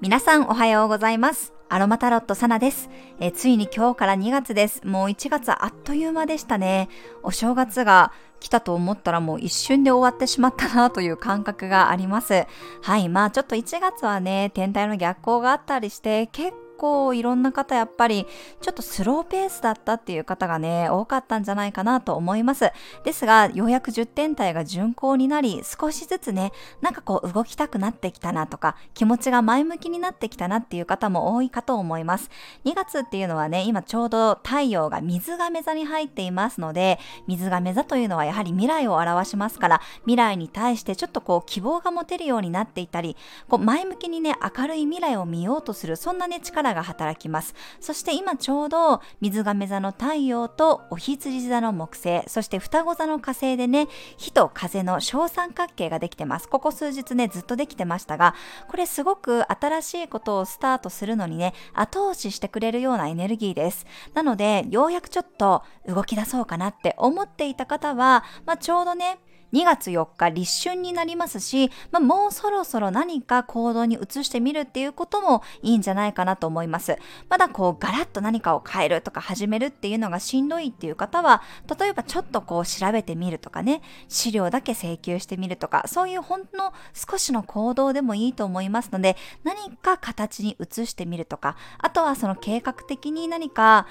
皆さんおはようございます。アロマタロットサナです、えついに今日から2月です。もう1月あっという間でしたね。お正月が来たと思ったらもう一瞬で終わってしまったなという感覚があります。はい、まあちょっと1月はね、天体の逆行があったりして結構いろんな方やっぱりちょっとスローペースだったっていう方がね、多かったんじゃないかなと思います。ですが、ようやく10点体が巡行になり、少しずつね、なんかこう動きたくなってきたなとか、気持ちが前向きになってきたなっていう方も多いかと思います。2月っていうのはね、今ちょうど太陽が水亀座に入っていますので、水亀座というのはやはり未来を表しますから、未来に対してちょっとこう希望が持てるようになっていたり、こう前向きにね、明るい未来を見ようとする、そんなね、力が働きます。そして今ちょうど水亀座の太陽とお羊座の木星、そして双子座の火星でね、火と風の小三角形ができてます。ここ数日ね、ずっとできてましたが、これすごく新しいことをスタートするのにね、後押ししてくれるようなエネルギーです。なので、ようやくちょっと動き出そうかなって思っていた方は、まあ、ちょうどね、2月4日立春になりますし、まあ、もうそろそろ何か行動に移してみるっていうこともいいんじゃないかなと思います。まだこうガラッと何かを変えるとか始めるっていうのがしんどいっていう方は、例えばちょっとこう調べてみるとかね、資料だけ請求してみるとか、そういうほんの少しの行動でもいいと思いますので、何か形に移してみるとか、あとはその計画的に何か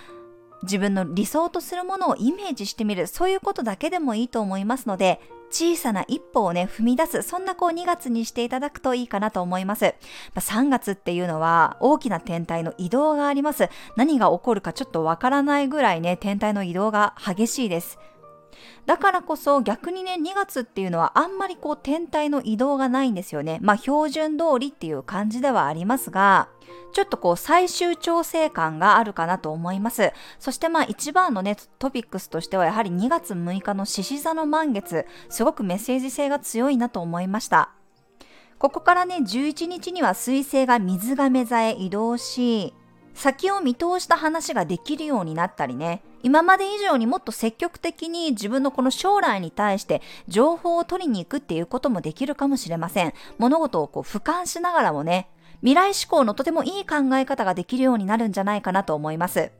自分の理想とするものをイメージしてみる、そういうことだけでもいいと思いますので、小さな一歩をね、踏み出す、そんなこう2月にしていただくといいかなと思います。まあ、3月っていうのは大きな天体の移動があります。何が起こるかちょっとわからないぐらいね、天体の移動が激しいです。だからこそ逆にね、2月っていうのはあんまりこう天体の移動がないんですよね。まあ標準通りっていう感じではありますが、ちょっとこう最終調整感があるかなと思います。そしてまあ一番のね、トピックスとしてはやはり2月6日の獅子座の満月、すごくメッセージ性が強いなと思いました。ここからね、11日には水星が水亀座へ移動し、先を見通した話ができるようになったりね、今まで以上にもっと積極的に自分のこの将来に対して情報を取りに行くっていうこともできるかもしれません。物事をこう俯瞰しながらもね、未来志向のとてもいい考え方ができるようになるんじゃないかなと思います。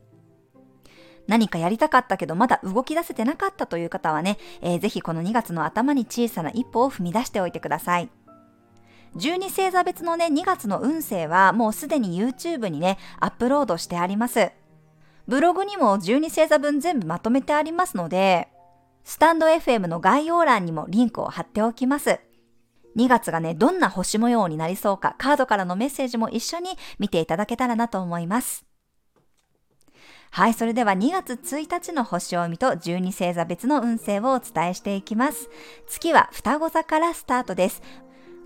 何かやりたかったけどまだ動き出せてなかったという方はね、えー、ぜひこの2月の頭に小さな一歩を踏み出しておいてください。12星座別のね、2月の運勢はもうすでに YouTube にね、アップロードしてあります。ブログにも12星座分全部まとめてありますので、スタンド FM の概要欄にもリンクを貼っておきます。2月がね、どんな星模様になりそうか、カードからのメッセージも一緒に見ていただけたらなと思います。はい、それでは2月1日の星を見と12星座別の運勢をお伝えしていきます。月は双子座からスタートです。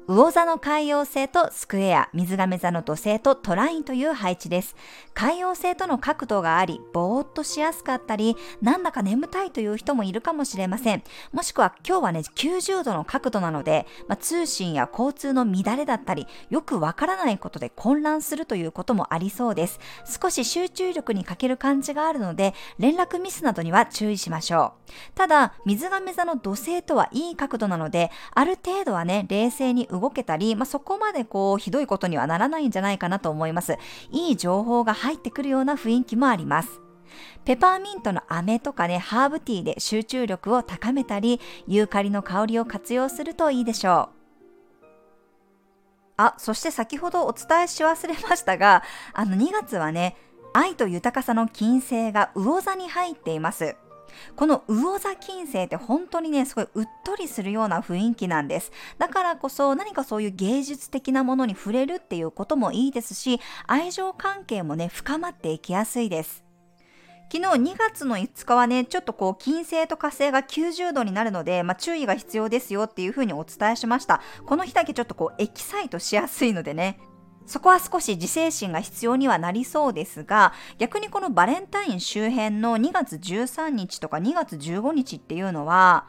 魚座の海洋星とスクエア、水亀座の土星とトラインという配置です。海洋星との角度があり、ぼーっとしやすかったり、なんだか眠たいという人もいるかもしれません。もしくは今日はね、90度の角度なので、まあ、通信や交通の乱れだったり、よくわからないことで混乱するということもありそうです。少し集中力に欠ける感じがあるので、連絡ミスなどには注意しましょう。ただ、水亀座の土星とはいい角度なので、ある程度はね、冷静に動けたり、まあ、そこまでこう、ひどいことにはならないんじゃないかなと思います。いい情報が入ってくるような雰囲気もあります。ペパーミントの飴とかね、ハーブティーで集中力を高めたり、ユーカリの香りを活用するといいでしょう。あ、そして先ほどお伝えし忘れましたが、あの2月はね、愛と豊かさの金星が魚座に入っています。この魚座金星って本当にね、すごいうっとりするような雰囲気なんです。だからこそ何かそういう芸術的なものに触れるっていうこともいいですし、愛情関係もね、深まっていきやすいです。昨日2月の5日はね、ちょっとこう、金星と火星が90度になるので、まあ、注意が必要ですよっていうふうにお伝えしました。この日だけちょっとこう、エキサイトしやすいのでね、そこは少し自制心が必要にはなりそうですが、逆にこのバレンタイン周辺の2月13日とか2月15日っていうのは、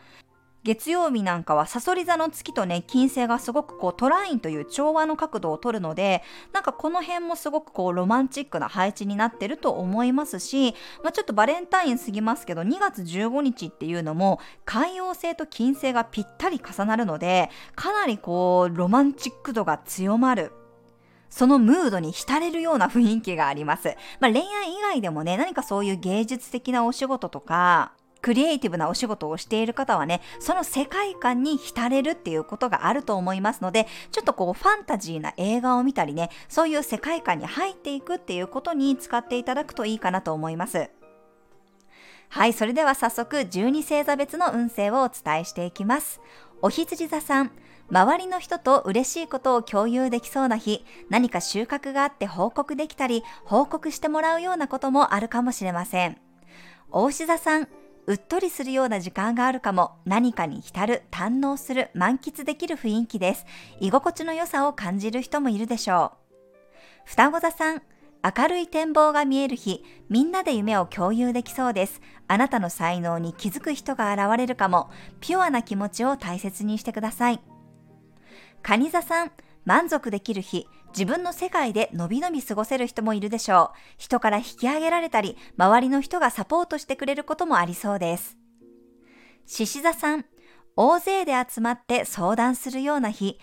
月曜日なんかはサソリ座の月とね、金星がすごくこうトラインという調和の角度を取るので、なんかこの辺もすごくこうロマンチックな配置になってると思いますし、まあ、ちょっとバレンタイン過ぎますけど、2月15日っていうのも海洋星と金星がぴったり重なるので、かなりこうロマンチック度が強まるそのムードに浸れるような雰囲気があります。まあ、恋愛以外でもね、何かそういう芸術的なお仕事とか、クリエイティブなお仕事をしている方はね、その世界観に浸れるっていうことがあると思いますので、ちょっとこうファンタジーな映画を見たりね、そういう世界観に入っていくっていうことに使っていただくといいかなと思います。はい、それでは早速12星座別の運勢をお伝えしていきます。お羊座さん、周りの人と嬉しいことを共有できそうな日、何か収穫があって報告できたり、報告してもらうようなこともあるかもしれません。大志座さん、うっとりするような時間があるかも、何かに浸る、堪能する、満喫できる雰囲気です。居心地の良さを感じる人もいるでしょう。双子座さん、明るい展望が見える日、みんなで夢を共有できそうです。あなたの才能に気づく人が現れるかも、ピュアな気持ちを大切にしてください。蟹座さん、満足できる日、自分の世界でのびのび過ごせる人もいるでしょう。人から引き上げられたり、周りの人がサポートしてくれることもありそうです。獅子座さん、大勢で集まって相談するような日、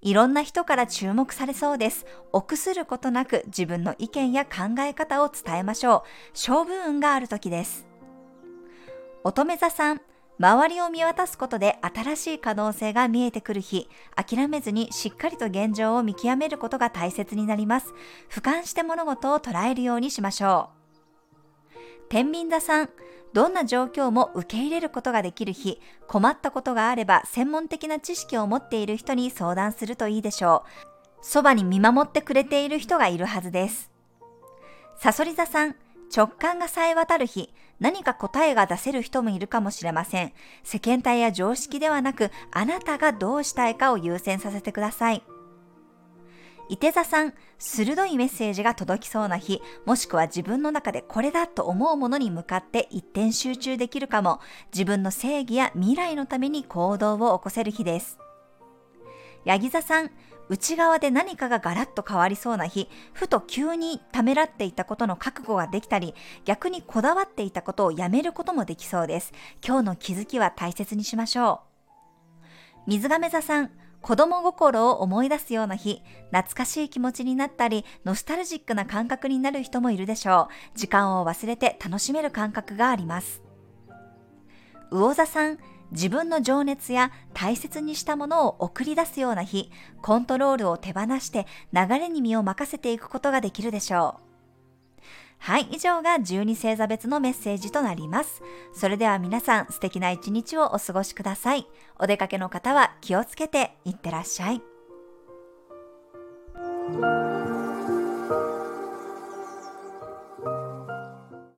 いろんな人から注目されそうです。臆することなく自分の意見や考え方を伝えましょう。勝負運がある時です。乙女座さん、周りを見渡すことで新しい可能性が見えてくる日、諦めずにしっかりと現状を見極めることが大切になります。俯瞰して物事を捉えるようにしましょう。天秤座さん、どんな状況も受け入れることができる日、困ったことがあれば専門的な知識を持っている人に相談するといいでしょう。そばに見守ってくれている人がいるはずです。さそり座さん、直感がさえ渡る日、何か答えが出せる人もいるかもしれません。世間体や常識ではなく、あなたがどうしたいかを優先させてください。伊手座さん、鋭いメッセージが届きそうな日、もしくは自分の中でこれだと思うものに向かって一点集中できるかも、自分の正義や未来のために行動を起こせる日です。ヤギ座さん、内側で何かがガラッと変わりそうな日、ふと急にためらっていたことの覚悟ができたり、逆にこだわっていたことをやめることもできそうです。今日の気づきは大切にしましょう。水亀座さん、子供心を思い出すような日、懐かしい気持ちになったり、ノスタルジックな感覚になる人もいるでしょう。時間を忘れて楽しめる感覚があります。魚座さん、自分の情熱や大切にしたものを送り出すような日、コントロールを手放して流れに身を任せていくことができるでしょう。はい、以上が12星座別のメッセージとなります。それでは皆さん素敵な一日をお過ごしください。お出かけの方は気をつけていってらっしゃい。